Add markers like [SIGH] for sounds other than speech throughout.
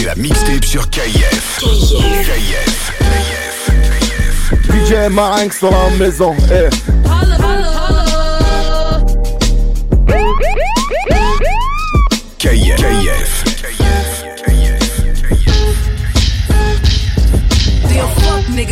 C'est la mixtape sur KF. KF. DJ Marinx dans la maison. Eh.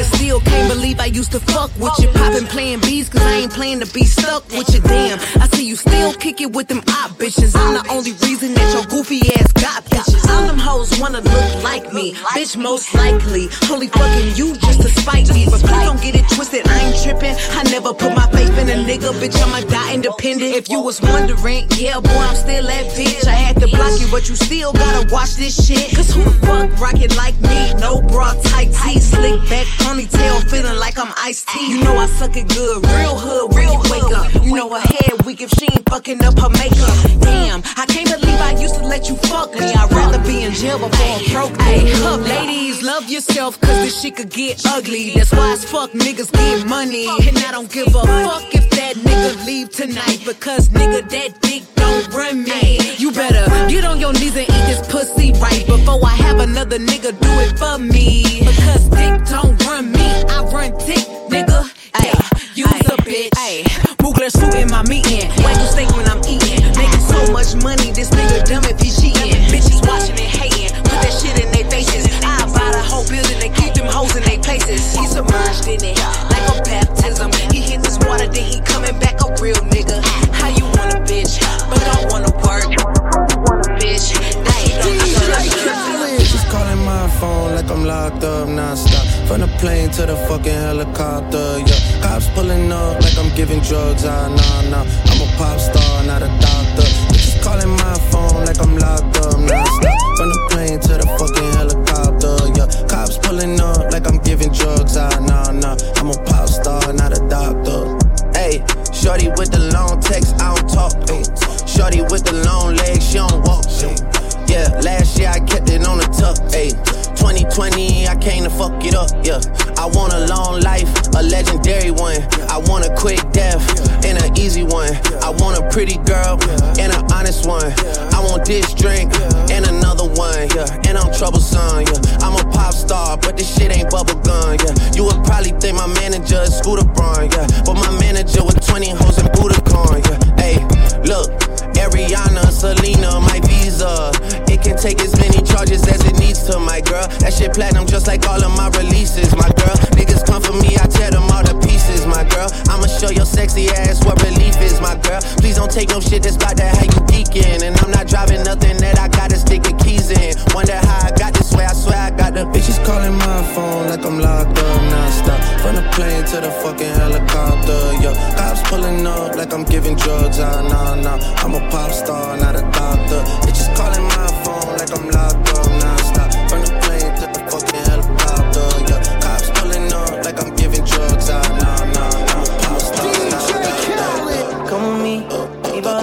Still can't believe I used to fuck with you. Poppin' playing bees, cause I ain't playing to be stuck with you. Damn, I see you still kick it with them op bitches. I'm the only reason that your goofy ass got bitches. All them hoes wanna look like me, bitch, most likely. Only fucking you just to spite me. But please don't get it twisted, I ain't trippin'. I never put my faith in a nigga, bitch, I'ma die independent. If you was wondering, yeah, boy, I'm still that bitch. I had to block you, but you still gotta watch this shit. Cause who the fuck rockin' like me? No bra, tight tee, slick back, ponytail, feeling like I'm iced tea. You know I suck it good, real hood, real wake up. You know her head weak if she ain't fucking up her makeup. Damn, I can't believe I used to let you fuck me. I'd rather be in jail before a broke Hey, up, ladies, love yourself, cause this shit could get ugly. That's why as fuck niggas get money. And I don't give a fuck if that nigga leave tonight, because nigga, that dick don't run me. You better get on your knees and eat this pussy right before I have another nigga do it for me. Because dick don't run me, I run dick, nigga. Ay, you's a bitch. Ay, Mugler suit in my meeting. Wagyu steak when I'm eating. Making so much money, this nigga dumb if he cheating. Bitches watching and hating. Drugs, ah, nah, nah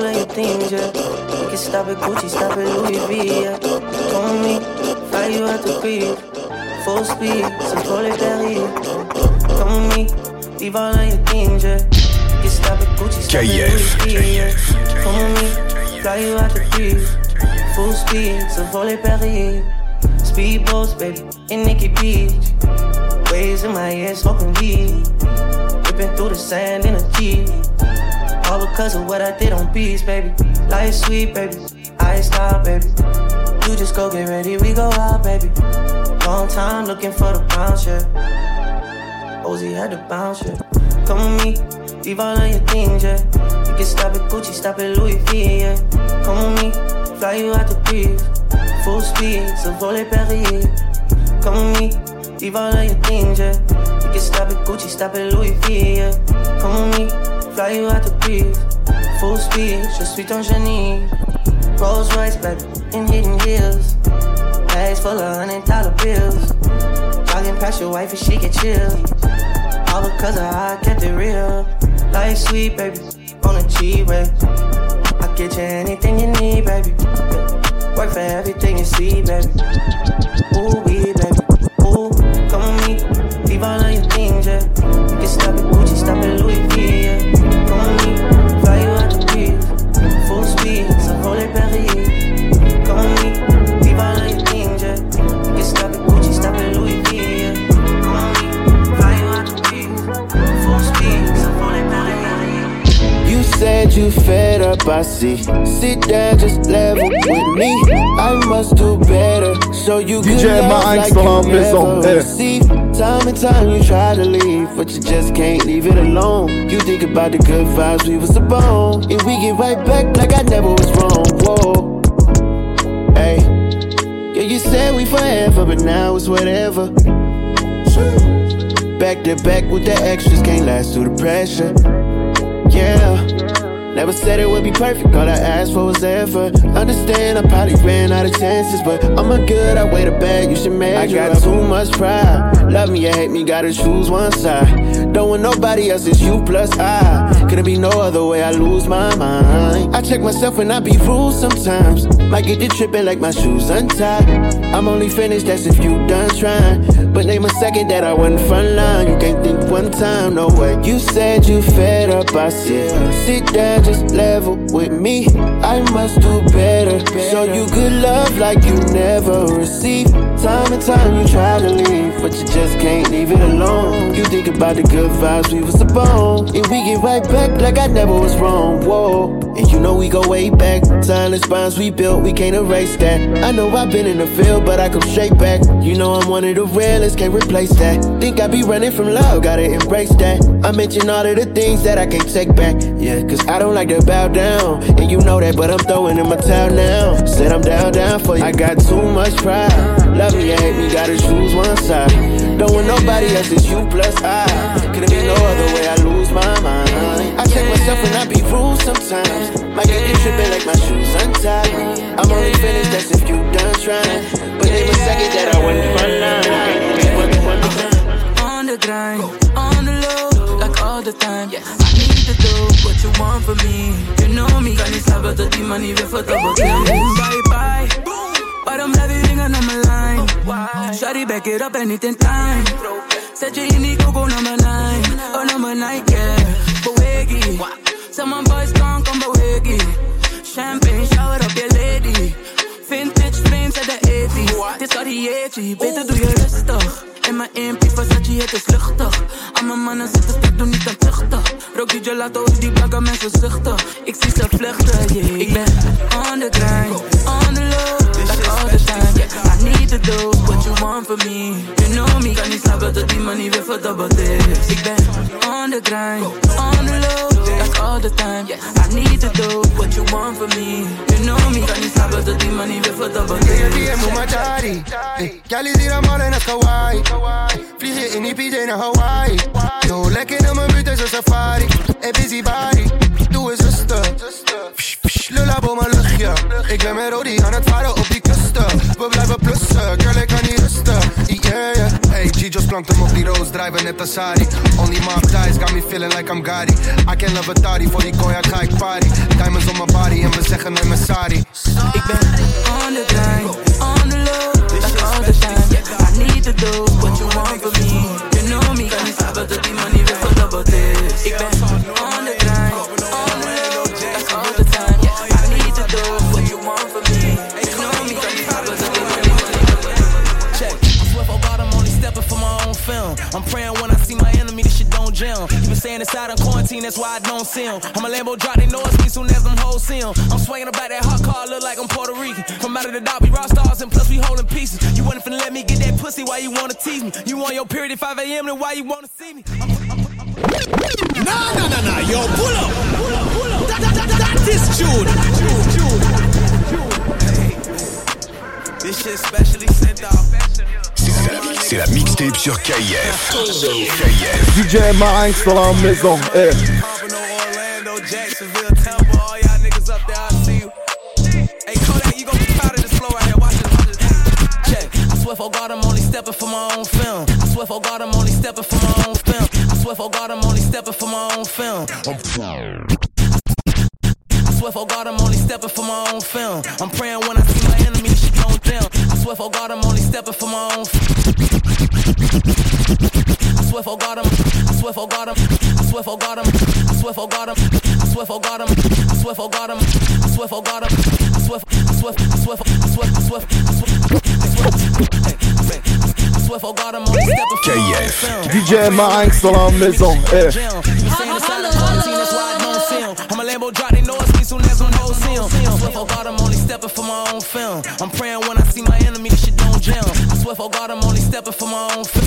all of your things, yeah. We can stop at Gucci, stop at Louis V, yeah. Come with me, fly you out the crib. Full speed, so les Paris. Come with me, leave all of your things, yeah. We can stop at Gucci, stop at KF, Louis V, yeah. Come with me, fly you out the crib. Full speed, so pour les Paris. Speedboats, baby, in Nikki Beach. Waves in my head, smoking weed. Ripping through the sand in a Jeep. All because of what I did on beats, baby. Life sweet, baby. I stop, baby. You just go get ready, we go out, baby. Long time looking for the bounce, yeah. Ozzy had to bounce, yeah. Come with me, leave all of your things, yeah. You can stop at Gucci, stop at Louis V, yeah. Come with me, fly you out the breeze. Full speed, so volley Paris. Come with me, leave all of your things, yeah. You can stop at Gucci, stop at Louis V, yeah. Come with me, fly you out the breeze. Full speed, je suis ton génie. Rolls Royce, baby, in hidden heels. Bags full of hundred dollar bills. Jogging past your wife and she get chill. All because of how I kept it real. Life sweet, baby, on a G-way. I get you anything you need. baby. Work for everything you see, baby. Ooh, You fed up, I see. Sit down, just level with me. I must do better. Show you good DJ love Max like you never eh. received. Time and time you try to leave, but you just can't leave it alone. You think about the good vibes we was upon, and we get right back like I never was wrong. Whoa, hey, yeah, you said we forever, but now it's whatever. Back to back with the extras, can't last through the pressure. Yeah. Never said it would be perfect, all I asked for was effort. Understand, I probably ran out of chances, but I'm a good, I weigh the bag, you should measure. I got too much pride. Love me or hate me, gotta choose one side. Don't want nobody else, it's you plus I. Couldn't be no other way, I lose my mind. I check myself when I be rude sometimes. Might get you tripping like my shoes untied. I'm only finished, that's if you done trying. But name a second that I wasn't front line. You can't think one time, no way. You said you fed up, I said, sit down, just level with me. I must do better. Show you good love like you never received. Time and time you try to leave, but you just can't leave it alone. You think about the good vibes we was upon, and we get right back like I never was wrong. Whoa, and you know we go way back. Silence bonds we built, we can't erase that. I know I've been in the field, but I come straight back. You know I'm one of the realest, can't replace that. Think I be running from love, gotta embrace that. I mention all of the things that I can't take back. Yeah, cause I don't like to bow down, and you know that, but I'm throwing in my towel now. Said I'm down, down for you. I got too much pride. Love me hate me, gotta choose one side. Don't want nobody else, it's you plus I. Couldn't be no other way, I lose my mind. I check myself when I be rude sometimes. Might get you tripping like my shoes untied. I'm only finished, that's if you done trying. But name a second that I wouldn't run On the grind, on the low, like all the time. I need to do what you want for me. You know me, kan niet slapen tot die money weer voor double Bye bye, waarom blijf je ringen aan mijn lijn? Shawty back it up en niet time. Zet je in die koko nummer 9, oh nummer 9, yeah. Zeg mijn boys kan, kom beweging. Champagne, shower op je lady. Vintage frames uit de 80s. Dit is Cartiertje, beter doe je rustig. In mijn MP Versace, het is luchtig. Al mijn mannen zitten stuk, doe niet aan tuchtig. Rook die gelato, die blanke mensen zuchtig. Ik zie ze vluchten, yeah. Ik ben on the grind, on the low, Need to do what you want for me. You know me, kan niet slapen tot die money weer verdubbeld is. Ik ben on the grind, on the low, like all the time. I need to do what you want for me. You know me, kan niet slapen tot die money weer verdubbeld is. BM op mijn daddy. Jij is hier allemaal in het Hawaii. Vlieg je in die PJ naar Hawaii. Zo lekker in mijn buurt is een safari. Hey busy body, doe eens rustig. Psh, psh, Lullab op mijn luchtje. Ik ben met Rodi aan het varen op die We blijven plussen, girl ik kan niet rusten. Yeah, yeah. Hey, plankt hem op die roos, drijven net als Sari. Only my thighs got me feeling like I'm. I can love a voor die cognac ga ik party. Diamonds on my body en we zeggen nee, mijn sorry. Ik ben on the grind, on the low, like all the time. I need to do what you want for me. You know me, kan niet slapen tot die money weer verdubbeld is. Ik ben it's out in quarantine, that's why I don't see. I'm a Lambo drop, they know it's me soon as them hoes see him. I'm swinging about that hot car, look like I'm Puerto Rican. From out of the dot, we rock stars and plus we holding pieces. You wasn't finna let me get that pussy, why you wanna tease me? You on your period at 5 a.m., then why you wanna see me? Nah, nah, nah, nah, yo, pull up. That, that, that, that is Jude. This shit specially sent out. C'est la, c'est la mixtape sur KF. KF. DJ Marinx dans la maison, eh. Pompano, Orlando, Jacksonville, Tampa, all y'all niggas up there, I see you. Hey, Kodak, you gon' be proud of this flow right here. Watch this, watch this. Check. I swear for God, I'm only stepping for my own film. I swear for God, I'm only stepping for my own film. I swear for God, I'm only stepping for my own film. I swear for for God, I'm only stepping for my own film. I'm praying when I swear for God, I'm only stepping for my own. I swear for God, I'm. I swear for God, I'm. I swear for God, I'm. I swear for God, I'm. I swear for God, I'm. I swear for God, I'm. I swear for God, I'm. I swear, I swear, I swear, I swear, I swear, I swear, I swear, I swear. KF DJ ma angst dans maison eh. I'm a Lambo drop, they know it's me soon as I know it's him. I swear for God, I'm only stepping for my own film. I'm praying for God, I'm only stepping for my own film.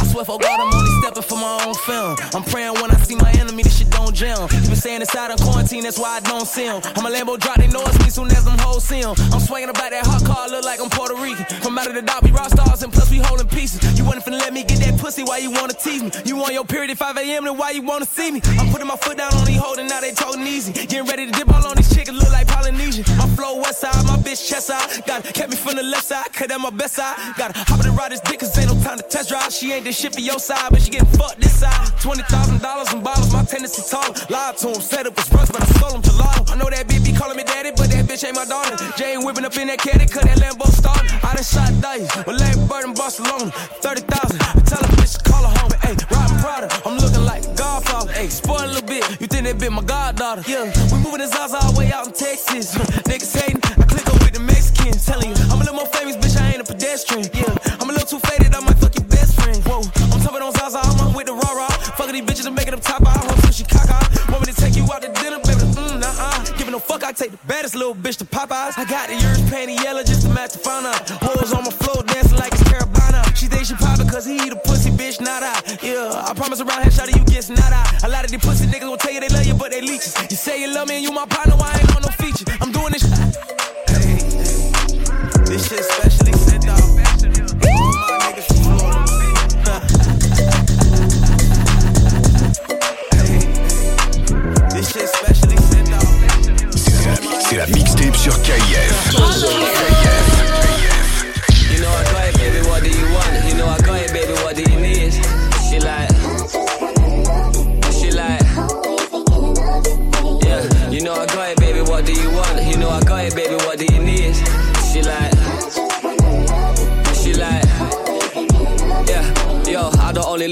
I swear for God, I'm only stepping for my own film. I'm praying when I see my enemy, this shit don't jam. Been saying inside of quarantine, that's why I don't see 'em. I'm a Lambo drop, they know it's me soon as them hoes see 'em. I'm swinging about that hot car, look like I'm Puerto Rican. From out of the dot, we rock stars, and plus we holding pieces. You wasn't finna let me get that pussy, why you wanna tease me? You on your period at 5 a.m., then why you wanna see me? I'm putting my foot down on these holding, now they talking easy. Getting ready to dip all on these chickens, look like Polynesian. My flow west side, my bitch chest side. Got kept me from the left side, cut at my best side. Gotta hop in and ride this dick, cause ain't no time to test drive. She ain't this shit for your side, but she getting fucked this side. $20,000 in bottles, my tendency tall. Lied to him, said it was rush, but I stole him gelato. I know that bitch be calling me daddy, but that bitch ain't my daughter. Ain't whipping up in that caddy, cut that Lambo start. I done shot dice, with Larry Bird in Barcelona. 30,000, I tell a bitch to call her home. Ayy, riding Prada, I'm looking like Godfather. Ayy, spoil a little bit, you think that bitch my goddaughter. Yeah, we moving the Zaza all the way out in Texas. [LAUGHS] Niggas fuck, I take the baddest little bitch to Popeyes. I got the yours panty yellow just to match the fauna. Hoes on my floor dancing like it's Carabana. She thinks she poppin' cause he eat a pussy, bitch, not I. Yeah, I promise around here, shot you gets not I. A lot of these pussy niggas will tell you they love you, but they leeches. You say you love me and you my partner, why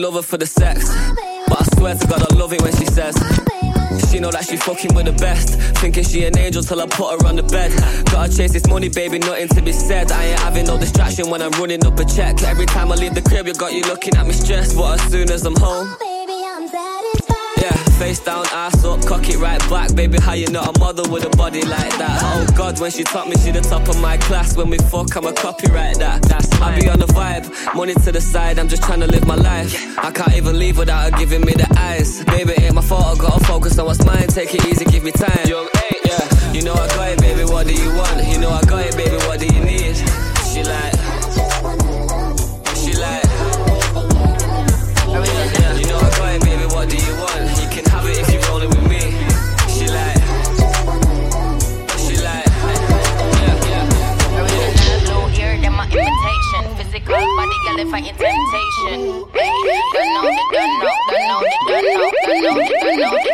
love her for the sex, but I swear to God I love it when she says. She know that she fucking with the best. Thinking she an angel till I put her on the bed. Gotta chase this money, baby, nothing to be said. I ain't having no distraction when I'm running up a check. Every time I leave the crib, you got you looking at me stressed. But as soon as I'm home, yeah, face down, ass up, cock it right back. Baby, how you not a mother with a body like that? Oh God, when she taught me, she the top of my class. When we fuck, I'm a copyright that. That's I be money to the side. I'm just trying to live my life. I can't even leave without her giving me the eyes. Baby, ain't my fault. I gotta focus on what's mine. Take it easy, give me time. Young eight, yeah. You know I got it, baby. What do you want? You know I got it, baby. What do you need? it for intention.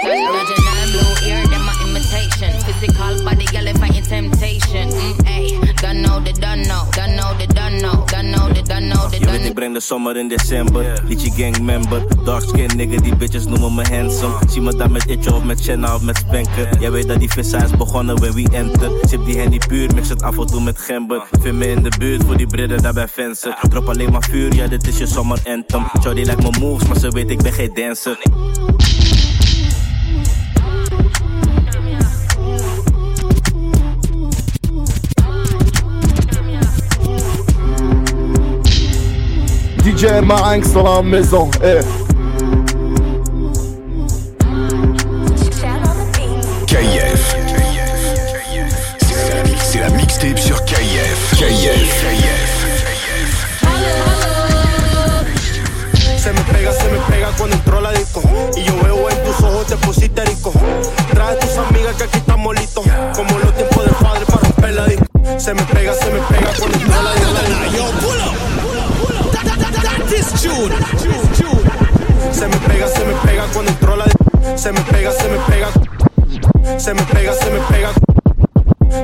Imagine I'm blue ear, them my imitation. Physical body, yelling fighting temptation. Mm, ay. Don't know, they don't know, don't know, they don't know, don't know, they don't know, they Je weet, know. ik breng de zomer in december. Liedje gang member. Dark skin nigga, die bitches noemen me handsome. Zie me dan met Itje of met Shanna of met Spanker. Jij weet dat die vissa is begonnen when we enter. Sip die henny puur, mix het af en toe met gember. Vind me in de buurt voor die bridden daar bij Vensen. Drop alleen maar vuur, ja dit is je zomer anthem. Shorty lijkt me moves, maar ze weet ik ben geen dancer. DJ Marinx dans la maison. Eh. KF. C'est la, la mixtape sur KF. KF. Se me pega, se me pega cuando entró la disco. Y yo veo en tus ojos te pusiste rico. Trae tus amigas que aquí estamos listos. Como los tiempos del padre para romper la disco. Se me pega, se me pega cuando entró la disco. Se me pega, se me pega cuando entró la de... Se me pega, se me pega. Se me pega, se me pega.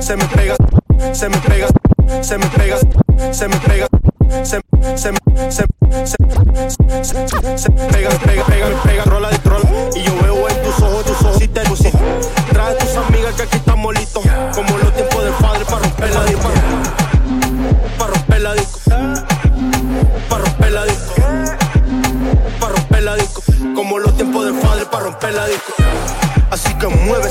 Se me pega, se me pega. Se me pega, se me pega. Se se se se se pega, pega, pega, pega, trola de trola. Y yo veo en tus ojos, tus ojos si te luciste. Trae a tus amigas que aquí estamos listos. Así que mueve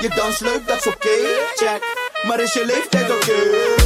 Je dans leuk, dat is oké, check. Maar is je leeftijd oké? Okay?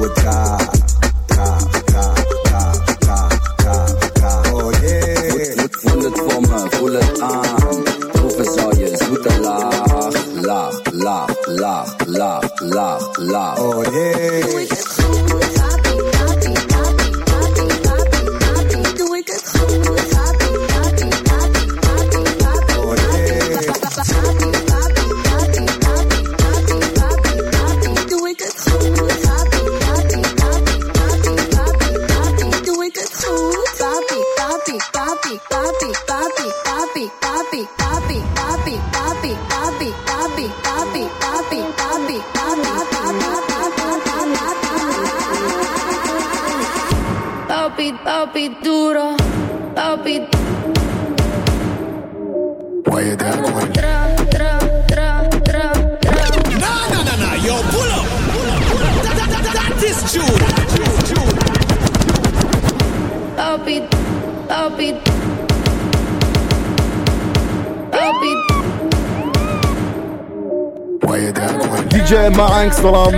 with God.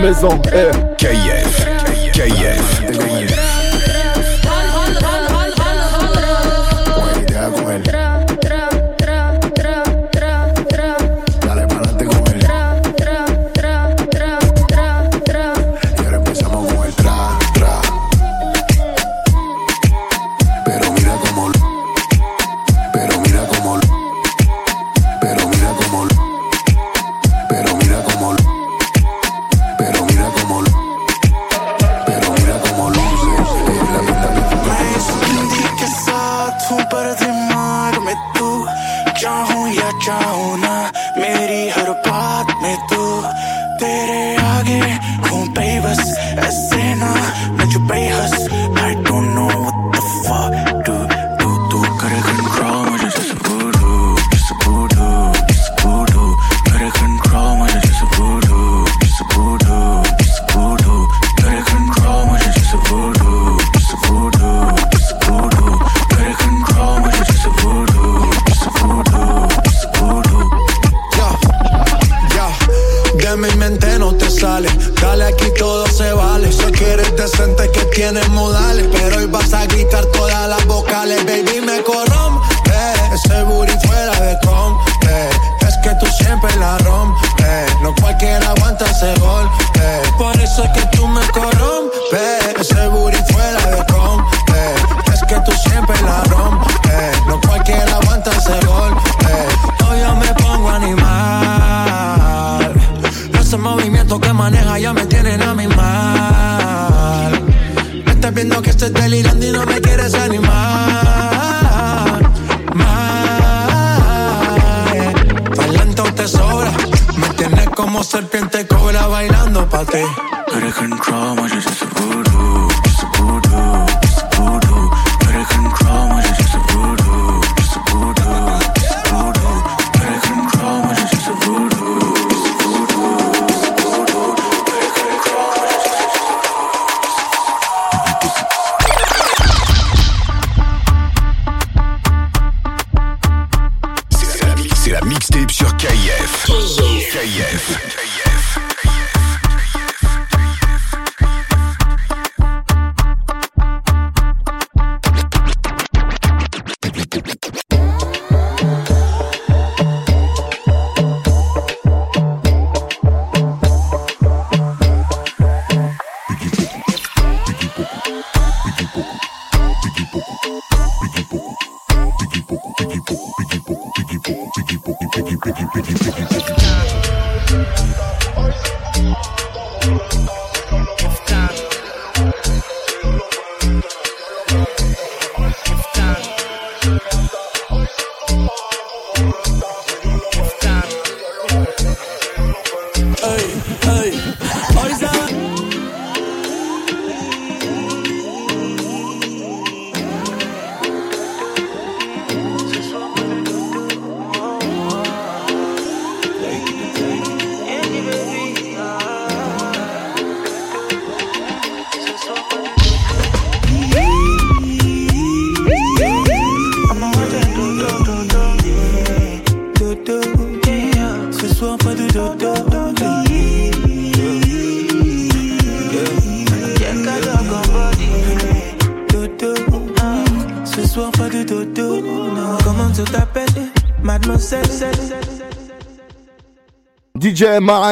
maison. Hey. दिमाग में तू, चाहूँ या चाहूँ ना, मेरी हर बात में तू। तेरे आगे हूँ बेबस, ऐसे ना मुझ बेहस, I don't know what the fuck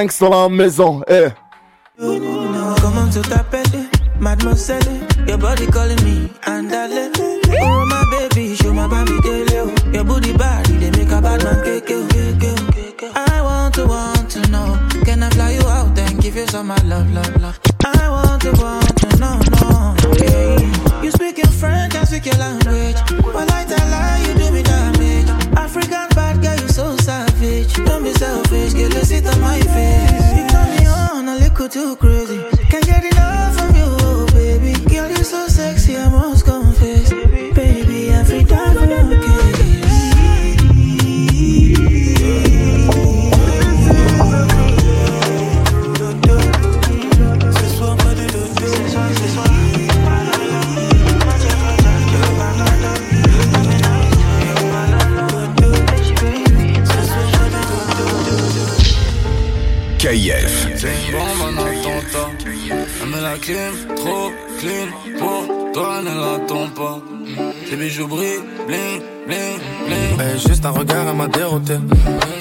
5 la maison. Eh.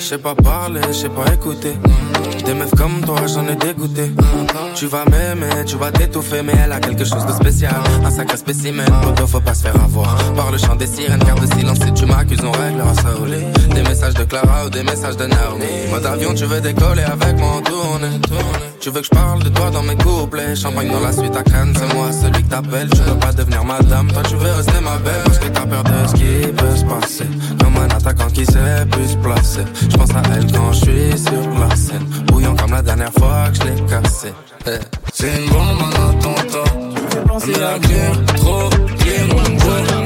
Sais pas parler, je sais pas écouter. Des meufs comme toi, j'en ai dégoûté. Tu vas m'aimer, tu vas t'étouffer, mais elle a quelque chose de spécial. Un sacré spécimen, poto, faut pas se faire avoir. Par le chant des sirènes, garde silence si tu m'accuses, on réglera ça au lit. Des messages de Clara ou des messages de Naomi. Mode avion, tu veux décoller avec moi en tournée. Tu veux que je parle de toi dans mes couplets. Champagne dans la suite à Cannes, c'est moi celui que t'appelles. Tu veux pas devenir madame, toi tu veux rester ma belle. Parce que t'as peur de ce qui peut se passer. Comme un attaquant qui sait plus se placer. Je pense à elle quand je suis sur la scène. Bouillant comme la dernière fois que je l'ai cassé. Eh. C'est une bombe, un attentat. Elle met la clim, trop. Pour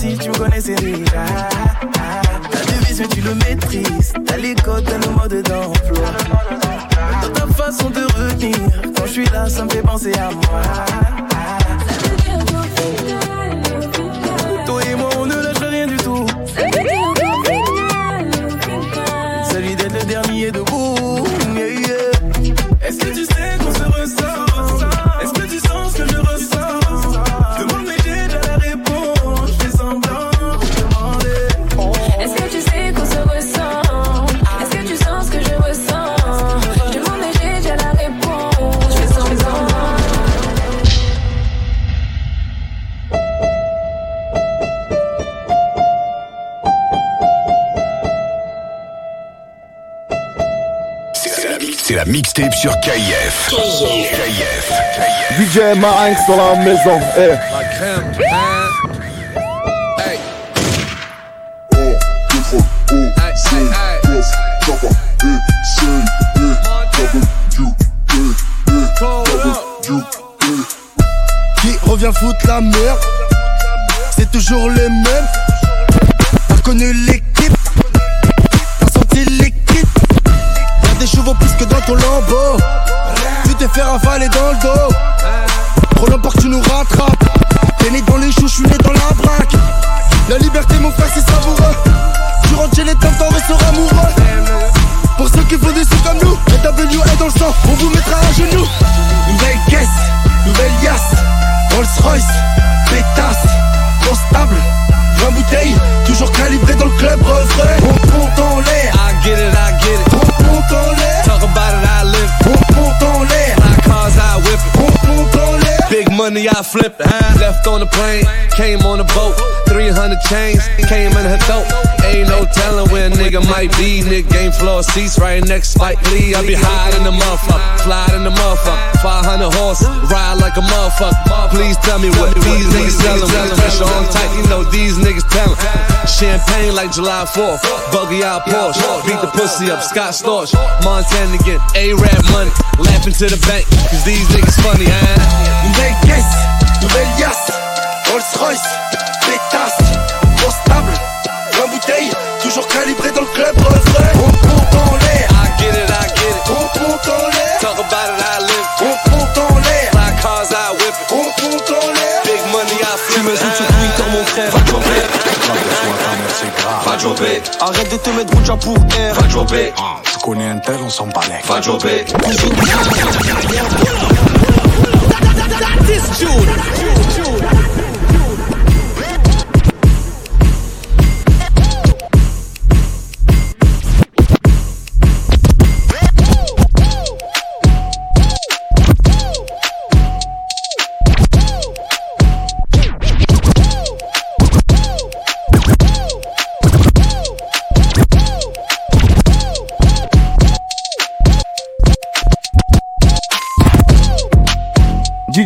si tu me connaissais déjà La devise mais tu le maîtrises. T'as les codes, t'as le mode d'emploi. Dans ta façon de retenir Quand je suis là ça me fait penser à moi mixtape sur KIF. KIF. DJ Marinx dans la maison. Eh. La crème, hein? Hey. Qui revient foutre la merde C'est toujours les mêmes money, I flip it. Left on the plane, came on a boat. 300 chains, came in her throat. Ain't no telling where a nigga might be. Nick game floor seats right next Spike Lee. I be high in the motherfucker, fly in the motherfucker. 500 horses, ride like a motherfucker. Please tell me what these niggas selling. With pressure on tight, you know these niggas telling. Champagne like July 4th, buggy out Porsche. Beat the pussy up, Scott Storch. Montana get A-Rap money, laughing to the bank, cause these niggas funny, huh? Nouvelle yasse Rolls Royce, pétasse, constable 20 bouteilles, toujours calibré dans le club refrain On compte en l'air I get it, I get it. On compte en l'air Talk about it, I live. On compte en l'air cars, I whip it. On compte en l'air Big money, I flip Tu me Twitter mon frère Va jobber, Va jobber, Arrête de te mettre rouge pour air va jobber. Tu connais un tel, on s'en balèque. Va jobber. This June.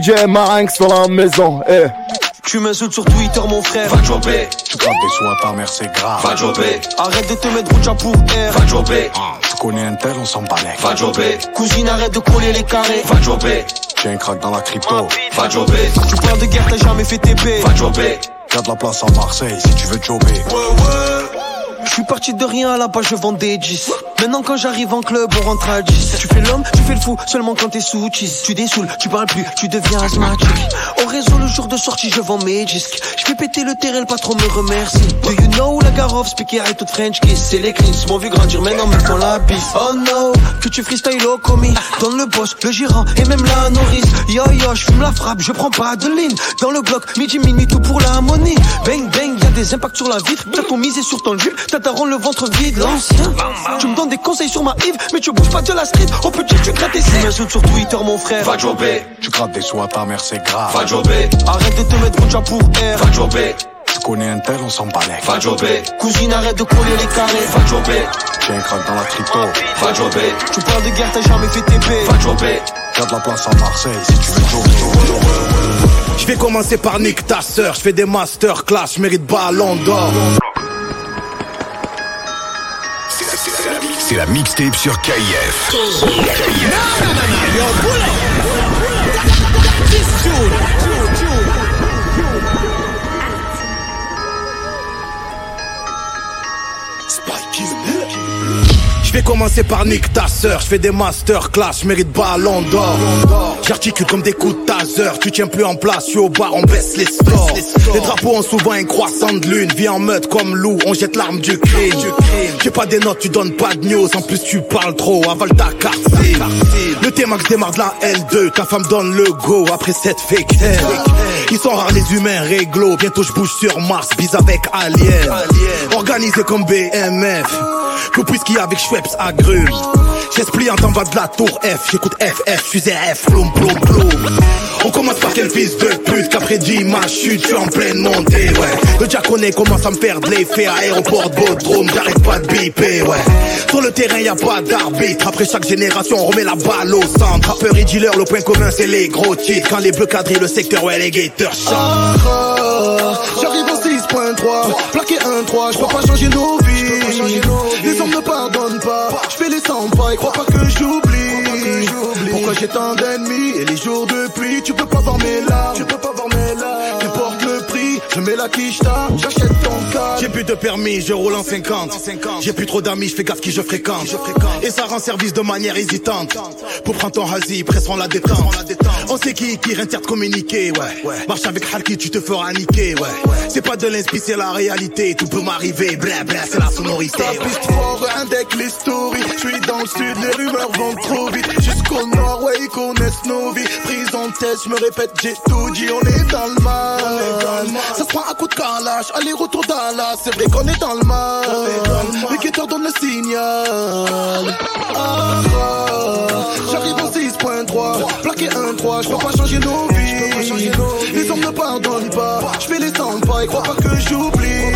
DJ Marinx dans la maison. Eh. Tu m'insultes sur Twitter mon frère Va jobber, tu grattes des sous à ta mère, c'est grave. Va jobber, Arrête de te mettre rouge pour air va jobber. Tu connais un tel, on s'en balèque. Va jobber, Cousine arrête de coller les carrés va jobber. J'ai un crack dans la crypto. Va jobber, Tu parles de guerre t'as jamais fait TP va jobber. Y'a de la place à Marseille si tu veux jobber. Je suis parti de rien à la base, je vends des 10. Maintenant, quand j'arrive en club, on rentre à 10. Tu fais l'homme, tu fais le fou, seulement quand t'es sous cheese. Tu dessoules, tu parles plus, tu deviens asthmatique. Au réseau, le jour de sortie, je vends mes disques. Je fais péter le terrain, le patron me remercie. Do you know la Garov, speaker et toute French kiss? C'est les cleans, m'ont vu grandir, maintenant me font la bise. Oh no, que tu freestyle au commis. Donne le boss, le gérant et même la nourrice. Yo yo, je fume la frappe, je prends pas de ligne. Dans le bloc, midi, minuit, tout pour l'harmonie. Bang bang, y a des impacts sur la vitre. T'as ton misé sur ton jupe, t'as le ventre vide, l'ancien. Tu me des conseils sur ma Yves, mais tu bouges pas de la street. Oh petit, tu grattes tes m'insultes sur Twitter, mon frère. Va jobber, tu grattes des sous à ta mère, c'est grave. Va jobber, Arrête de te mettre rouge pour air. va jobber. Tu connais un tel, on s'en balèque. Va jobber, Cousine, arrête de coller les carrés. va jobber. J'ai un crack dans la crypto. Va jobber, Tu parles de guerre, t'as jamais fait TP. va jobber. Y'a de la place à Marseille si tu veux jobber. Je vais commencer par nique ta sœur, je fais des masterclass, je mérite ballon d'or. C'est la- C'est la mixtape sur KIF. KIF. Je vais commencer par nique ta sœur, je fais des masterclass, je mérite ballon d'or. J'articule comme des coups de taser, tu tiens plus en place, je suis au bar, on baisse les scores. Les drapeaux ont souvent un croissant de lune, vie en meute comme loup, on jette l'arme du crime. J'ai pas des notes, tu donnes pas de news, en plus tu parles trop, avale ta carte. Le T-Max démarre de la L2, ta femme donne le go après cette fake. Ils sont rares les humains réglo, bientôt je bouge sur Mars, bise avec Alien. Organisé comme BMF, que whisky avec Schweppes agrumes. J'esplie en bas de la tour F, j'écoute FF, fusée F, ploum ploum ploum. On commence par quel fils de pute qu'après 10 ma chute, je suis en pleine montée, ouais. Le diaconé commence à me perdre l'effet, aéroport Bodrum, j'arrête pas de biper, ouais. Sur le terrain, y a pas d'arbitre, après chaque génération, on remet la balle au centre. Rappeur et dealer, le point commun, c'est les gros titres. Quand les bleus quadrillent le secteur, ouais, les gators chantent. Ah, ah, J'arrive en 6.3, plaqué 1-3, je pas changer nos vies. Les hommes ne pardonnent pas, je fais les 100 pas et crois pas que j'oublie. Pourquoi j'ai tant d'ennemis et les jours de pluie, tu peux pas voir mes larmes. Je mets la quicheta, j'achète ton cas. J'ai plus de permis, je roule en 50. J'ai plus trop d'amis, je fais gaffe qui je fréquente. Et ça rend service de manière hésitante. Pour prendre ton hasi, pressons la détente. On sait qui, qui de communiquer, ouais. Marche avec Halki, tu te feras niquer, ouais. C'est pas de l'inspi, c'est la réalité. Tout peut m'arriver, bla bla, c'est la sonorité. Piste fort, un deck les stories. Je suis dans le sud, les rumeurs vont trop vite. Jusqu'au nord, ouais, ils connaissent nos vies. Prise en tête, je me répète, j'ai tout dit, on est dans le mal. Ça se prend un coup de calage, aller-retour Dallas. C'est vrai qu'on est dans le mal. Les guetteurs donnent le signal? Ah, ah, J'arrive en 6.3, plaqué 1-3, je peux pas changer nos vies. Les hommes ne pardonnent pas, je fais les 100 pas et crois pas que j'oublie.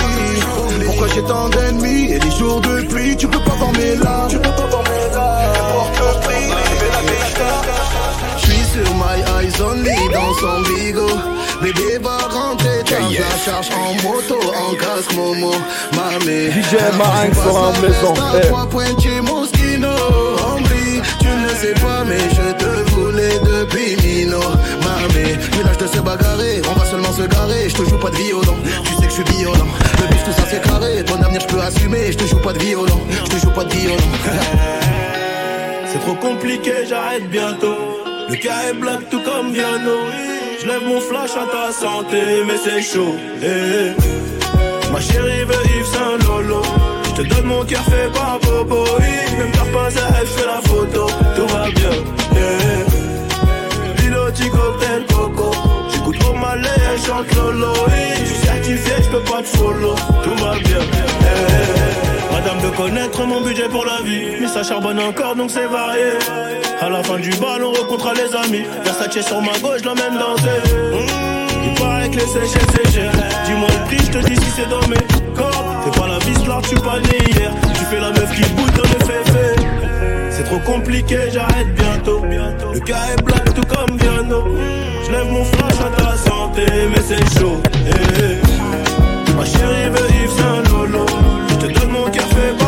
Pourquoi j'ai tant d'ennemis et les jours de pluie, tu peux pas voir mes larmes. Tu peux pas voir mes larmes. Qu'importe le prix, je fais la pista. Je suis sur my eyes only dans son bigot. Bébé va rentrer, la charge en moto, en casque, Momo, mamé. DJ Marinx sera en maison. Eh. Trois points chez Moschino, Ambry. Tu ne sais pas, mais je te voulais depuis Mino, mamé. Village de se bagarrer, on va seulement se garer. Je te joue pas de violon, tu sais que je suis violent. Le bif, tout ça c'est carré. Ton avenir, je peux assumer. Je te joue pas de violon, je te joue pas de violon. [LAUGHS] C'est trop compliqué, j'arrête bientôt. Le cas est black tout comme Viano. Je lève mon flash à ta santé, mais c'est chaud. eh. Ma chérie veut Yves Saint Lolo. Je te donne mon cœur fait par Bobo. Même t'as pas ça, je fais la photo. Tout va bien. eh. Piloti cocktail coco. J'écoute trop mal elle chante Lolo. Je suis certifié, je peux pas te follow. Tout va bien. De connaître mon budget pour la vie. Mais ça charbonne encore donc c'est varié. À la fin du bal, on rencontre les amis. Versace sur ma gauche, l'emmène danser. Mmh, il paraît que les séchés, c'est. Dis-moi le prix, je te dis si c'est dans mes corps. Fais pas la vis, là, tu pas né hier. Tu fais la meuf qui bouge dans le féfé. C'est trop compliqué, j'arrête bientôt. Le gars est black, tout comme Viano. Je lève mon flash à ta santé, mais c'est chaud. eh, eh. Ma chérie veut Yves Saint Lolo. Te donne mon café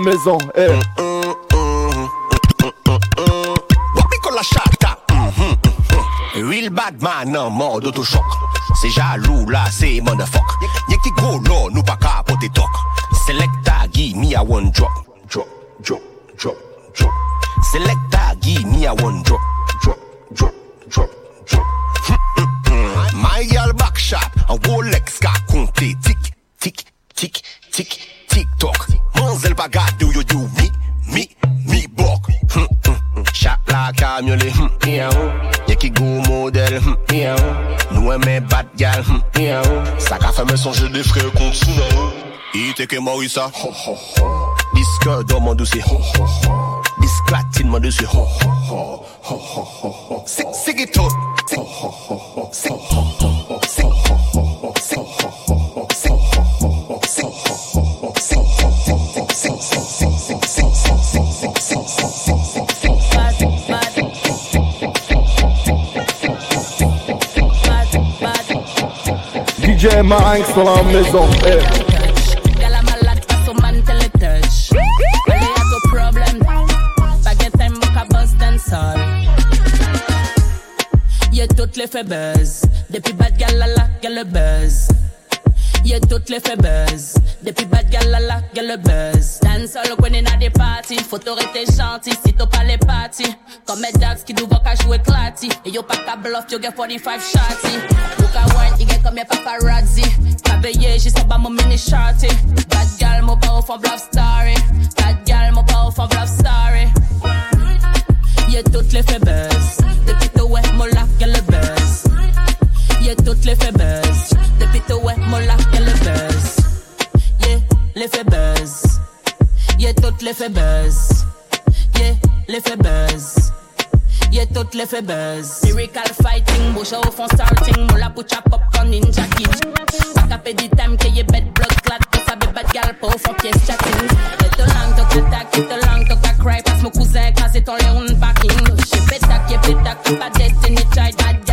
maison. Eh. Chata mhm, Real bad man en mode autochoc. C'est jaloux là, c'est motherfuck. Y'a qui gros là, nous pas capoter toc. Selecta, give me a one drop. Drop, drop, drop, drop. Selecta, give me a one drop. Drop, drop, drop, drop. [LAUGHS] My girl back shot, un Rolex ka compter Tic, tic, tic, tic, tic toc demoiselle bagarre, do you do me, me, me bok? Hmm, hmm, Shot like I'm Y'a qui go modèle, hmm, Nous aimons bad gal, hmm, oh. Ça qu'a fait me songer des frères contre Sunao. Il était que Maurissa, ho, ho, ho. Disque d'homme en douce, ho, ho, ho. Mon dessus, ho, ho, ho, ho, ho, ho, ho. C'est, c'est tout, c'est, ho, ho, ho, ho, ho. Time, mocha bust and sol. Y'a toutes les fait buzz. Depuis bad gal la la, gal le buzz. Y'a toutes les fait. Depuis bad gal la la, gal le buzz. Dance all when in a des parties. Faut t'arrêter gentil si t'as pas les parties. Comme mes dax qui doivent qu'à jouer clati. Et yo pas qu'à bluff, yo get 45 shotty. Ou qu'à wine, il get comme y'a paparazzi. Cabeye, j'ai ça bas mon mini shorty. Bad gal, mon pas au fond bluff story. Bad gal, mon pas au fond bluff story. Y'a toutes les fait. Depuis tout ouais, mon lac, y'a le buzz. Y'a toutes les fait. Depuis tout ouais, mon lac, toutes les fait buzz. Yeah, les fait buzz. Yeah, toutes les fait buzz. Fighting, bouche au fond starting. Moula up con ninja kid. Pas capé du time que y'a bête blood clat. Pour sa bad gal, au fond pièce chatting. Et te lang, to attack, et te lang, to cry. Passe mon cousin, écrasé ton léon parking. J'ai pétac, y'a pétac, pas destiny child.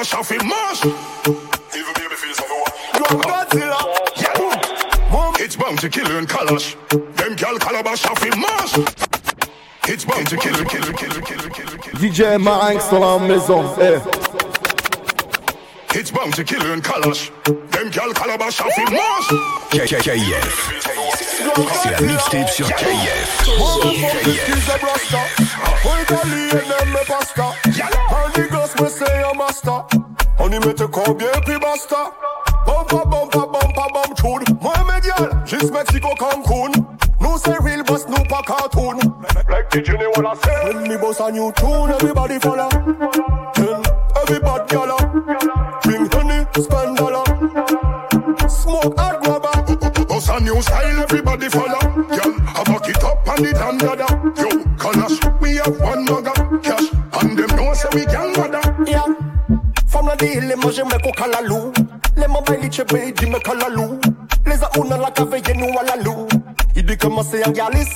Gal calabash off in mash. Even baby feels of You are Godzilla. Yeah. Boom. It's bound to kill you in Kalash. Them gal calabash off in mash. It's bound to kill you, kill you, kill you, kill you, kill you, kill you. DJ Marinx dans la maison. Eh. It's bound to kill you in Kalash. Them gal calabash off in mash. K- K- C'est la mixtape sur KF. On y mette combien puis basta Bumpa bumpa bumpa bum tune. Moi médial, juste Mexico Cancun. Nous c'est real boss, nous pas cartoon. Like the Jenny Walla say When me boss a new tune, everybody follow. Then everybody gala Bring honey, spend dollar. Smoke hard grabber Us a new style, everybody follow. Girl, I back it up and it and gather. Yo, Kalash, we have one mugger cash, and them know say we can. Di le manje mwen kou kalalou Le mwen bay li chebe, di mwen kalalou Le za ou nan la kave, ye nou alalou I di komanse an gyalis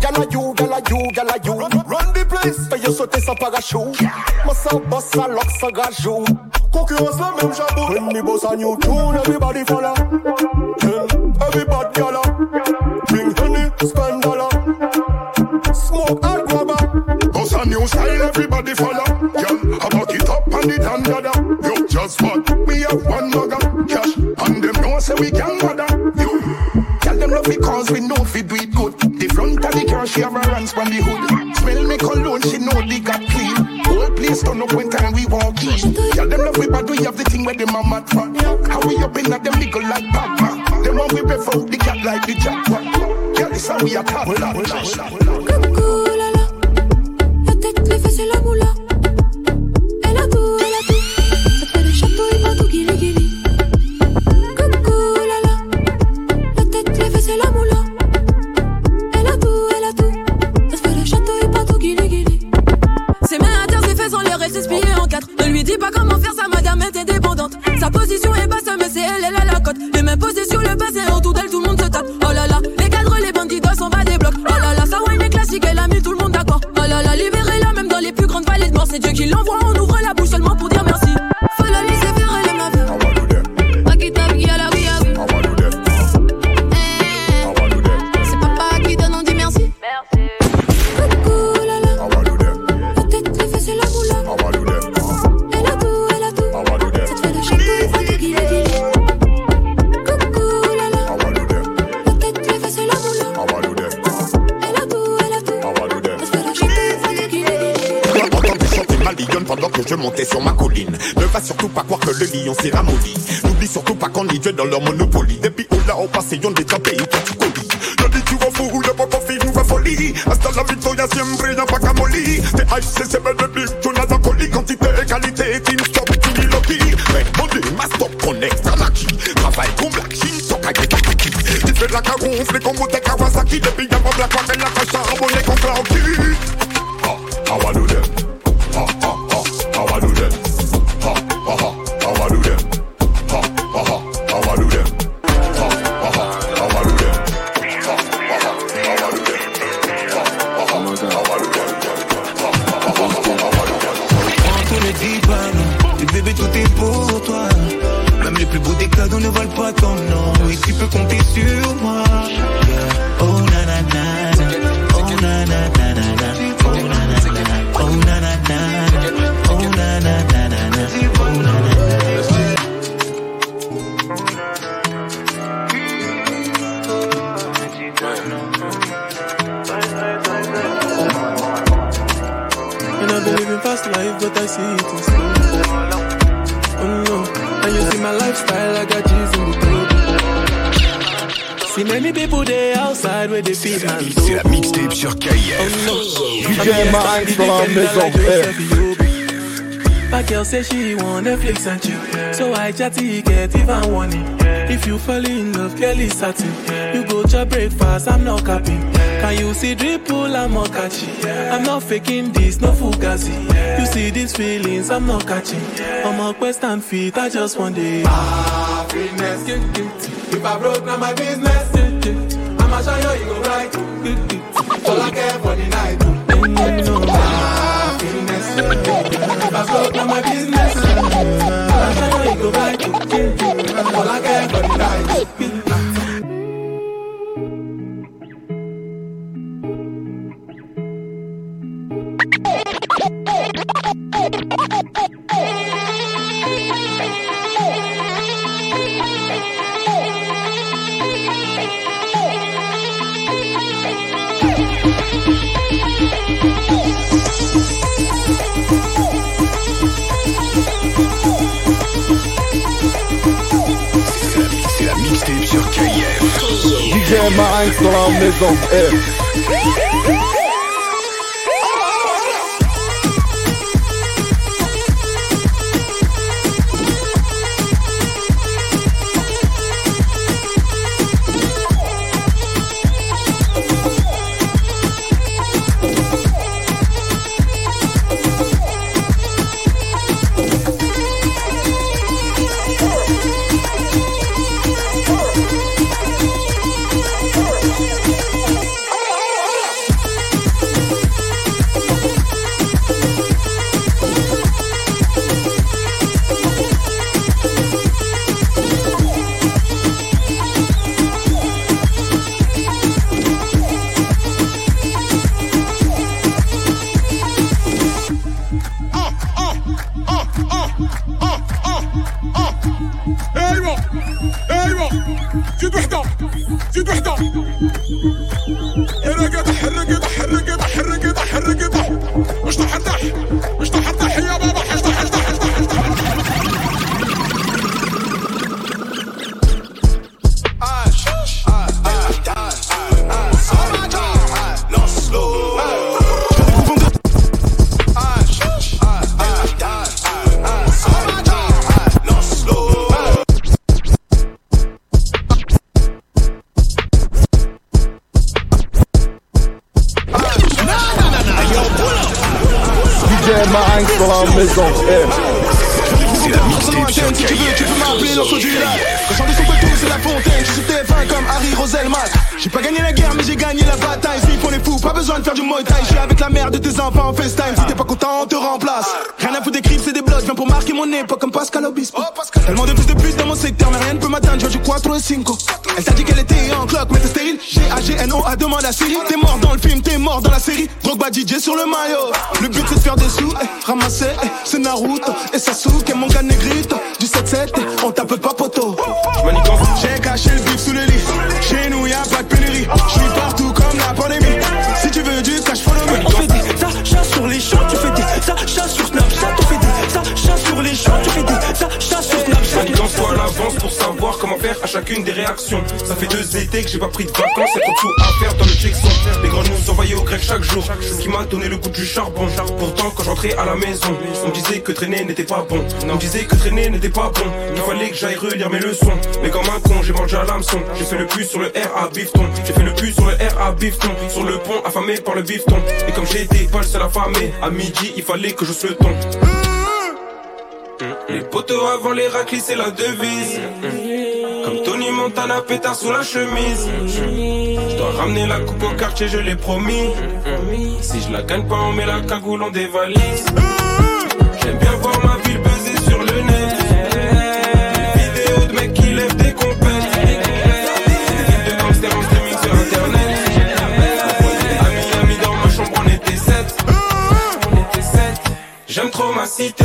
Gala you, gala you, gala you. Run, the place. Fè yo sote san parachou Mwen san boss sa lok san gajou. Konkurans la menm jabou When the boss a new tune, everybody follow. Yeah. Everybody gala Bring honey, spend dollar. Smoke and grabber Boss a new style, everybody follow. Girl, it up and it and just what? We have one mugger cash, and them know say we can gather. Yo, tell them love because we know fi do it good. The front of the car, she have her hands on the hood. Smell me cologne, she know they got clean. Whole place turn up when time we walk in. Tell them love we bad, we have the thing where them a mad for. How we up in at them nigga like Pac-Man. Them want we out the cat like the jackpot. Yeah, this how we attack. pa kon li dwe dan lor monopoli Depi ou la ou pase yon detrape ou kwa tukoli Yo di ki wafu ou yo pa pa fi nou Hasta la victoria siempre yon pa kamoli Te aise sebe de blik chou na zakoli Kantite e kalite e tim stop ki ni loki Mek mande ma stop kon ekstra laki Travay kon blak shin sok a get akaki Ti fe la ka ronfle kon mote kawasaki. Depi yon pa blak wakel la ka charbonne kon klaki Awa nou de Get my eyes from me my girl say she want Netflix and chill. So I chatty get even warning. If you fall in love, Kelly certain. You go to breakfast, I'm not capping. Can you see dripple, I'm not catching. I'm not faking this, no fugazi. You see these feelings, I'm not catching. I'm a quest and fit, I just want it Happiness, if I broke, now my business I'm a shine en FaceTime. Si t'es pas content, on te remplace. Rien à foutre des crimes, c'est des blocs. Je viens pour marquer mon époque comme Pascal Obispo. Tellement de plus de plus dans mon secteur, mais rien ne peut m'atteindre. Je joue 4 et 5. Elle t'a dit qu'elle était en cloque, mais t'es stérile. G-A-G-N-O-A demande à Siri. T'es mort dans le film, t'es mort dans la série. Drogba DJ sur le maillot. Le but c'est de faire des sous, eh, ramasser, eh, c'est Naruto. Et Sasuke, mon gars négrito. Des réactions. Ça fait deux étés que j'ai pas pris de vacances, c'est trop tout à faire dans le Jackson. Les grands nous envoyaient au grec chaque jour, ce qui m'a donné le goût du charbon. Pourtant, quand j'entrais à la maison, on me disait que traîner n'était pas bon. On me disait que traîner n'était pas bon. Il fallait que j'aille relire mes leçons. Mais comme un con, j'ai mangé à l'hameçon. J'ai fait le plus sur le R à bifton. J'ai fait le plus sur le R à bifton. Sur le pont, affamé par le bifton. Et comme j'étais pas le seul affamé, à midi, il fallait que je le ton. Les poteaux avant les raclis, c'est la devise. Comme Tony Montana, pétard sous la chemise. Je dois ramener la coupe au quartier, je l'ai promis. Si je la gagne pas, on met la cagoule, on dévalise. J'aime bien voir ma ville buzzer sur le net. Des vidéos de mecs qui lèvent des compètes. Des de gangsters en streaming sur internet. Ami, ami, dans ma chambre, on. On était sept. J'aime trop ma cité.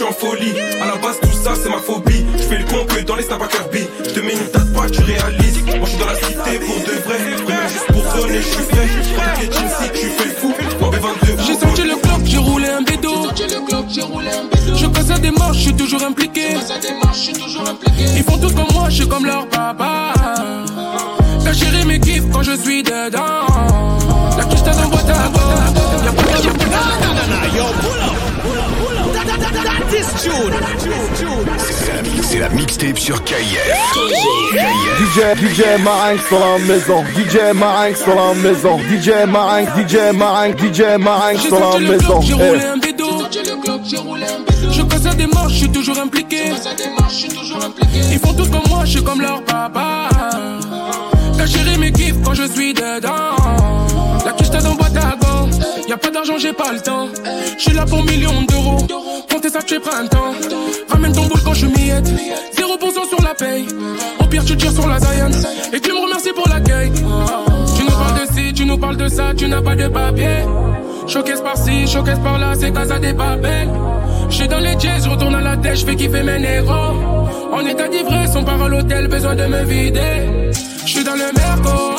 Suis en folie. À la base, tout ça, c'est ma phobie. Je fais le con que dans les snaps à Kirby. Je te mets une date pas, tu réalises. Moi, je suis dans la cité pour de vrai. Juste pour sonner, je suis les teams, si tu fais le fou. En B22, J'ai sorti le clock, j'ai roulé un bédo. Je passe à des marches, je suis toujours impliqué. Ils font tous comme moi, je suis comme leur papa. Ta chérie me kiffe quand je suis dedans. La quiche dans boîte C'est la, mixtape sur KF. DJ, DJ Marinx dans la maison. DJ Marinx dans la maison. DJ Marinx, DJ Marinx, DJ Marinx dans la maison. j'ai Eh. roulé un bédo. Je passe à des marches, je suis toujours impliqué. Ils font tous comme moi, je suis comme leur papa. Ta chérie me kiffe quand je suis dedans. La quiche dans boîte à gants. Y'a pas d'argent, j'ai pas le temps. Je suis là pour millions d'euros. Comptez ça, tu es printemps. Ramène ton boule quand je miette. 0% sur la paye. Au pire, tu tires sur la Zion. Et tu me remercies pour l'accueil. Tu nous parles de ci, tu nous parles de ça, tu n'as pas de papier. Showcase par-ci, showcase par-là, c'est Casa des Babel. J'suis dans les jazz, retourne à la tête, j'fais kiffer mes négros. En état d'ivresse, on part à l'hôtel, besoin de me vider. J'suis dans le merco.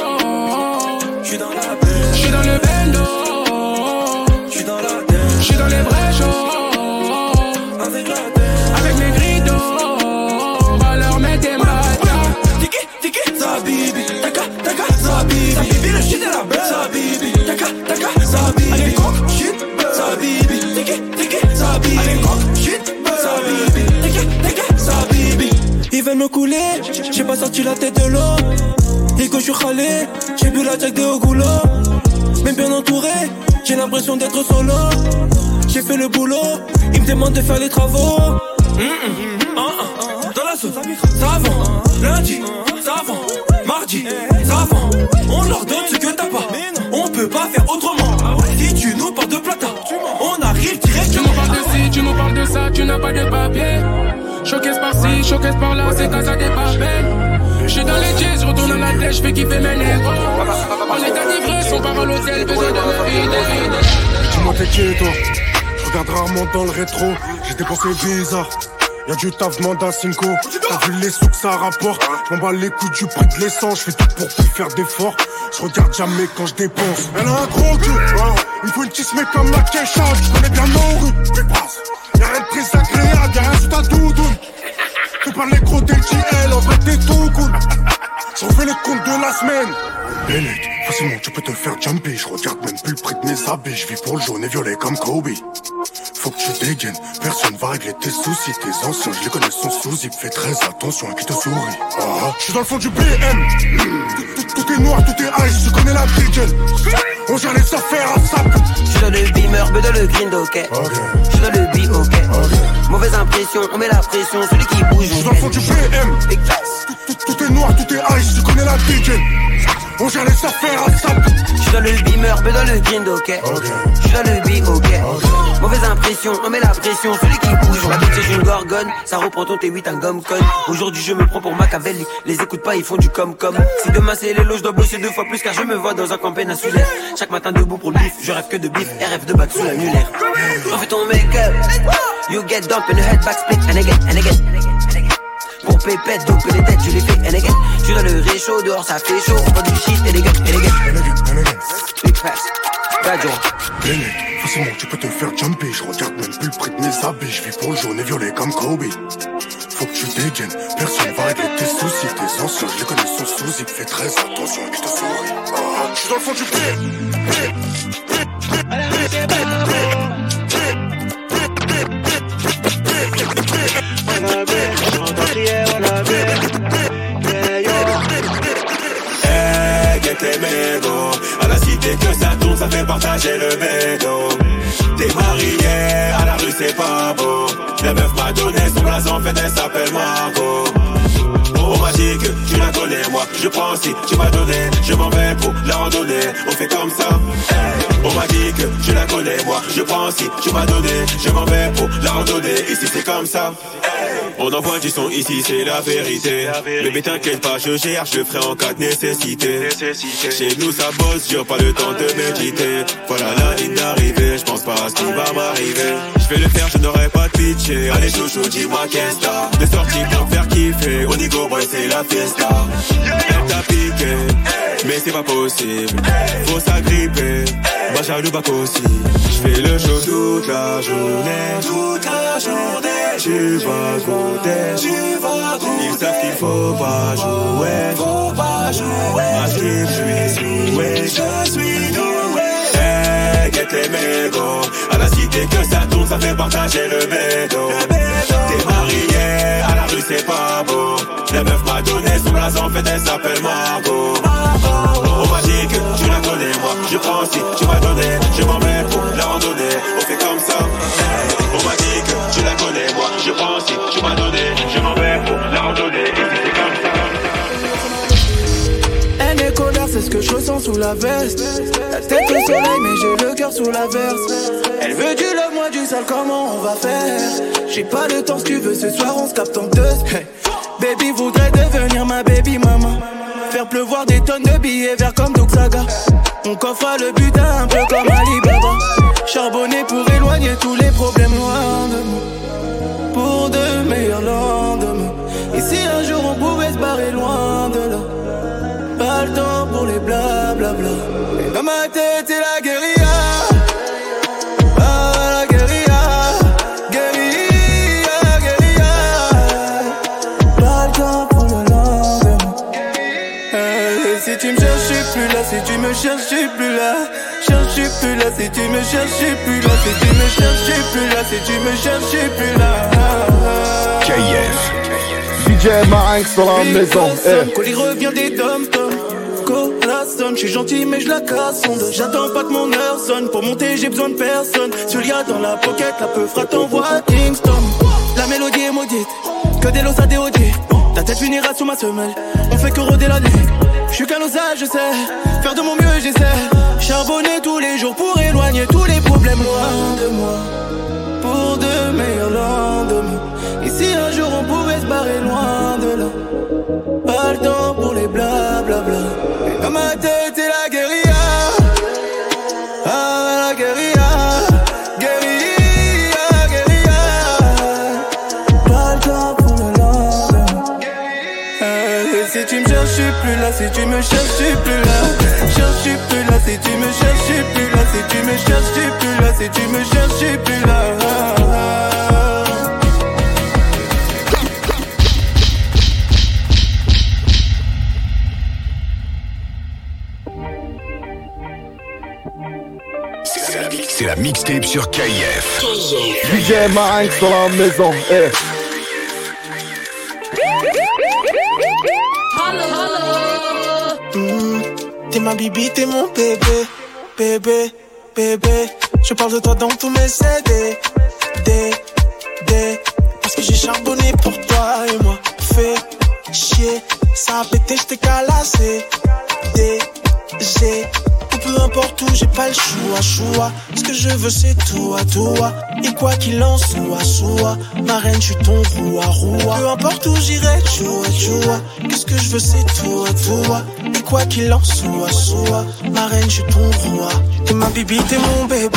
Sorti la tête de l'eau. Et quand je suis râlé, j'ai bu la jack de au goulot. Même bien entouré, j'ai l'impression d'être solo. J'ai fait le boulot, ils me demandent de faire les travaux. Hum, hum, ah, ah, Dans la sauce, ça avance. Lundi, ça avance. Mardi, ça avance. On leur donne ce que t'as pas. On peut pas faire autrement. Si tu nous parles de plata, on arrive Tu directement. nous parles de ci, tu nous parles de ça, tu n'as pas de papier. Showcase par-ci, showcase par-là, c'est Casa des Babel. J'suis dans les jazz, retourne à la tête, j'fais kiffer mes négros. En état d'ivresse, on part à l'hôtel, besoin de me vider. Dis-moi t'es qui toi. Je regarde rarement dans le rétro. J'ai dépensé bizarre Y'a du taf, demande à Cinco. T'as vu les sous que ça rapporte? Je m'en bats les coups du prix de l'essence. Je fais tout pour plus faire d'efforts. Je regarde jamais quand je dépense. Elle a un gros cul. Il faut une tismée comme la Kesha. Tu connais bien nos rues Rien de très agréable Y'a rien sous ta doudoune. Fais pas les gros DJL En vrai t'es tout cool fais les comptes de la semaine. Bennett, Facilement, tu peux te faire jumper. Je regarde même plus le prix de mes habits. Je vis pour le jaune et violet comme Kobe. Faut que tu dégaines, personne va régler tes soucis. Tes anciens, je les connais, sont sous Fais très attention à qui te sourit. Ah, je suis dans le fond du BM. Tout, est noir, tout est ice, je connais la dégaine. On gère les affaires à sap. Je suis dans le beamer, peu dans le green ok. Je suis dans le B, ok. Mauvaise impression, on met la pression, celui qui bouge, Je suis dans le fond du BM. Tout, tout- tout est noir, tout est ice, je connais la dégaine. On gère les affaires à sap. Je suis dans le beamer, peu dans le green ok. Je suis dans le B, ok. Mauvaise impression, on met la pression, celui qui bouge, la c'est une gorgone. Ça reprend ton T8, un gomme con. Aujourd'hui je me prends pour Machiavelli. Les écoute pas, ils font du com-com. Si demain c'est les lots, je dois bosser deux fois plus car je me vois dans un campagne insulaire. Chaque matin debout pour le bif, je rêve que de bif, RF de bac sous l'annulaire. On fait ton make-up, you get dump in the head back split, and again, and again. Pour pépette, donc les têtes, je les fais, and again. Je suis dans le réchaud, dehors ça fait chaud, on prend du shit, again. Big pass, bad job. Bennett, facilement tu peux te faire jumper. Je regarde même plus le prix de mes habits. Je vis pour le jaune et violet comme Kobe. Faut que tu dégaines, personne va régler tes soucis. Tes anciens, je les connais, sont sous Fais très attention qui te sourit. Ah, je suis dans le fond du mégots. À la cité que ça tourne, ça fait partager le bédo. T'es marié, à la rue c'est pas beau. La meuf m'a donné son blason, fait elle s'appelle Margot. Oh magique, tu la connais, moi je prends si tu m'as donné, je m'en vais pour la randonnée, on fait comme ça. Hey. Oh magique, tu la connais, moi je prends si tu m'as donné, je m'en vais pour la randonnée, ici c'est comme ça. Hey. On envoie du son ici, c'est la vérité. Bébé t'inquiète pas, je gère, je le ferai en cas de nécessité. Chez nous ça bosse, j'ai pas le temps de méditer. Voilà la ligne d'arrivée, je pense pas à ce qui va m'arriver. Je vais le faire, je n'aurai pas de pitcher. Allez chouchou, dis-moi qu'est-ce que t'as Des sorties pour faire kiffer? Au Nigo c'est la fiesta. Elle t'a piqué, mais c'est pas possible. Faut s'agripper, bah jaloux bac aussi. Je fais le show toute la journée, toute la journée. Tu vas goûter, tu vas goûter. Ils savent qu'il faut pas jouer, faut pas jouer. Que je suis doué, je suis doué. Hey, get les mégots. À la cité que ça tourne, ça fait partager le bédo. T'es marié, rue c'est pas beau. La meuf m'a donné son blason, fait elle s'appelle Margot. Oh magique, tu la connais, moi je prends si tu m'as donné, je m'en sous la veste. La tête au soleil, mais j'ai le cœur sous la verse. Elle veut du love, moi du sale, comment on va faire? J'ai pas le temps, si tu veux, ce soir on se capte en deux. Baby voudrait devenir ma baby maman. Faire pleuvoir des tonnes de billets verts comme Doug Saga. On coffre le butin un peu comme Alibaba. Charbonner pour éloigner tous les problèmes loin de moi. Pour de meilleurs lendemains. Et si un jour on pouvait se barrer loin de là. Pas le temps pour les blablabla. Et dans ma tête, c'est la guérilla. Ah, la guérilla. Guérilla, guérilla. Pas le temps pour le lendemain. Si tu me cherches, je suis plus là. Si tu me cherches, je suis plus là. Cherche, je suis plus là. Si tu me cherches, je suis plus là. Si tu me cherches, je suis plus là. Si tu me cherches, je suis plus là. KF. DJ Marinx dans la maison. eh. Colis revient des la sonne, je suis gentil mais je la casse. J'attends pas que mon heure sonne. Pour monter j'ai besoin de personne. Celui-là dans la pocket, la peu fera t'envoie Kingston. La mélodie est maudite. Que des lots à déodier Ta tête finira sous ma semelle. On fait que rôder la nuit. Je suis qu'un je sais. Faire de mon mieux, j'essaie. Charbonner tous les jours pour éloigner tous les problèmes. Loin de moi. Pour de meilleurs lendemains. Et si un jour on pouvait se barrer loin de là. Pas le temps les blablabla Et dans ma tête la guérilla. Ah la guérilla. Guérilla, guérilla. Pas le temps pour le lendemain. Euh, Si tu me cherches je suis plus là. Si tu me cherches je suis plus là. Cherche plus là. Si tu me cherches plus là. Si tu me cherches je suis plus là. Si tu me cherches je suis plus là mixtape sur KIF. DJ Marinx dans la maison. Eh. Mmh, T'es ma bibi, t'es mon bébé, bébé, bébé. Je parle de toi dans tous mes CD, D, D. Parce que j'ai charbonné pour toi et moi. Fais chier, ça a pété, j't'ai calassé. D, G. Peu importe où, j'ai pas le choix, choix. Ce que je veux, c'est toi, toi. Et quoi qu'il en soit, soit. Ma reine, je suis ton roi, roi. Peu importe où j'irai, choua, choua. Qu'est-ce que je veux, c'est toi, toi. Et quoi qu'il en soit, soit. Ma reine, je suis ton roi. T'es ma bibi, t'es mon bébé,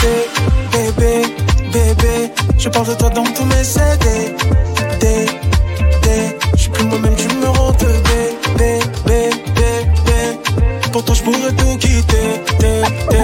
bébé, bébé. Je parle de toi dans tous mes CD, D, D. J'suis plus moi-même, tu me rends bébé, bébé. Πώ το αγμόρι αυτό, Κιτέ, Τιτέ, Τιτέ.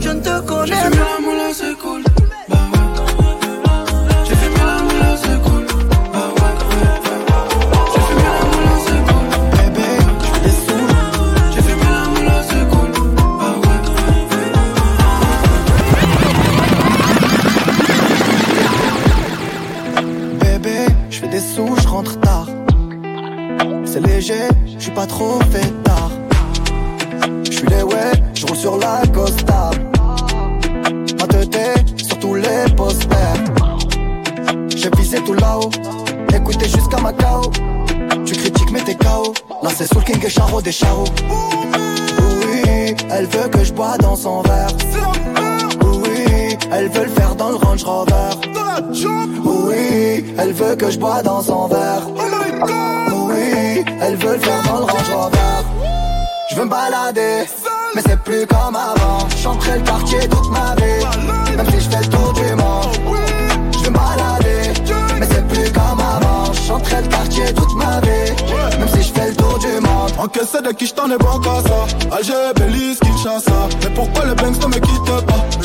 je ne te connais pas.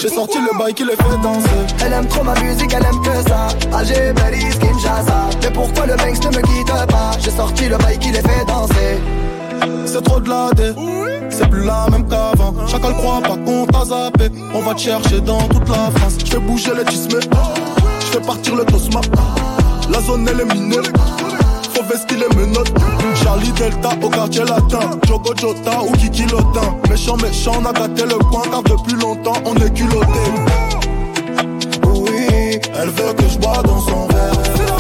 J'ai sorti le bail qui les fait danser. Elle aime trop ma musique, elle aime que ça. Alger, Belize, Kinshasa. Mais pourquoi le Banks ne me quitte pas? J'ai sorti le bail qui les fait danser. C'est trop de la dé C'est plus la même qu'avant. Chacun le croit pas qu'on t'a zappé. On va te chercher dans toute la France. Je fais bouger les tismes. Je fais partir le tosma La zone elle est minée Faut vestir les menottes. Charlie Delta au quartier latin. Jogo Jota ou Kiki Lotin. Méchant méchant on a gâté le coin Car depuis longtemps on est culotté. Oui, Elle veut que je bois dans son verre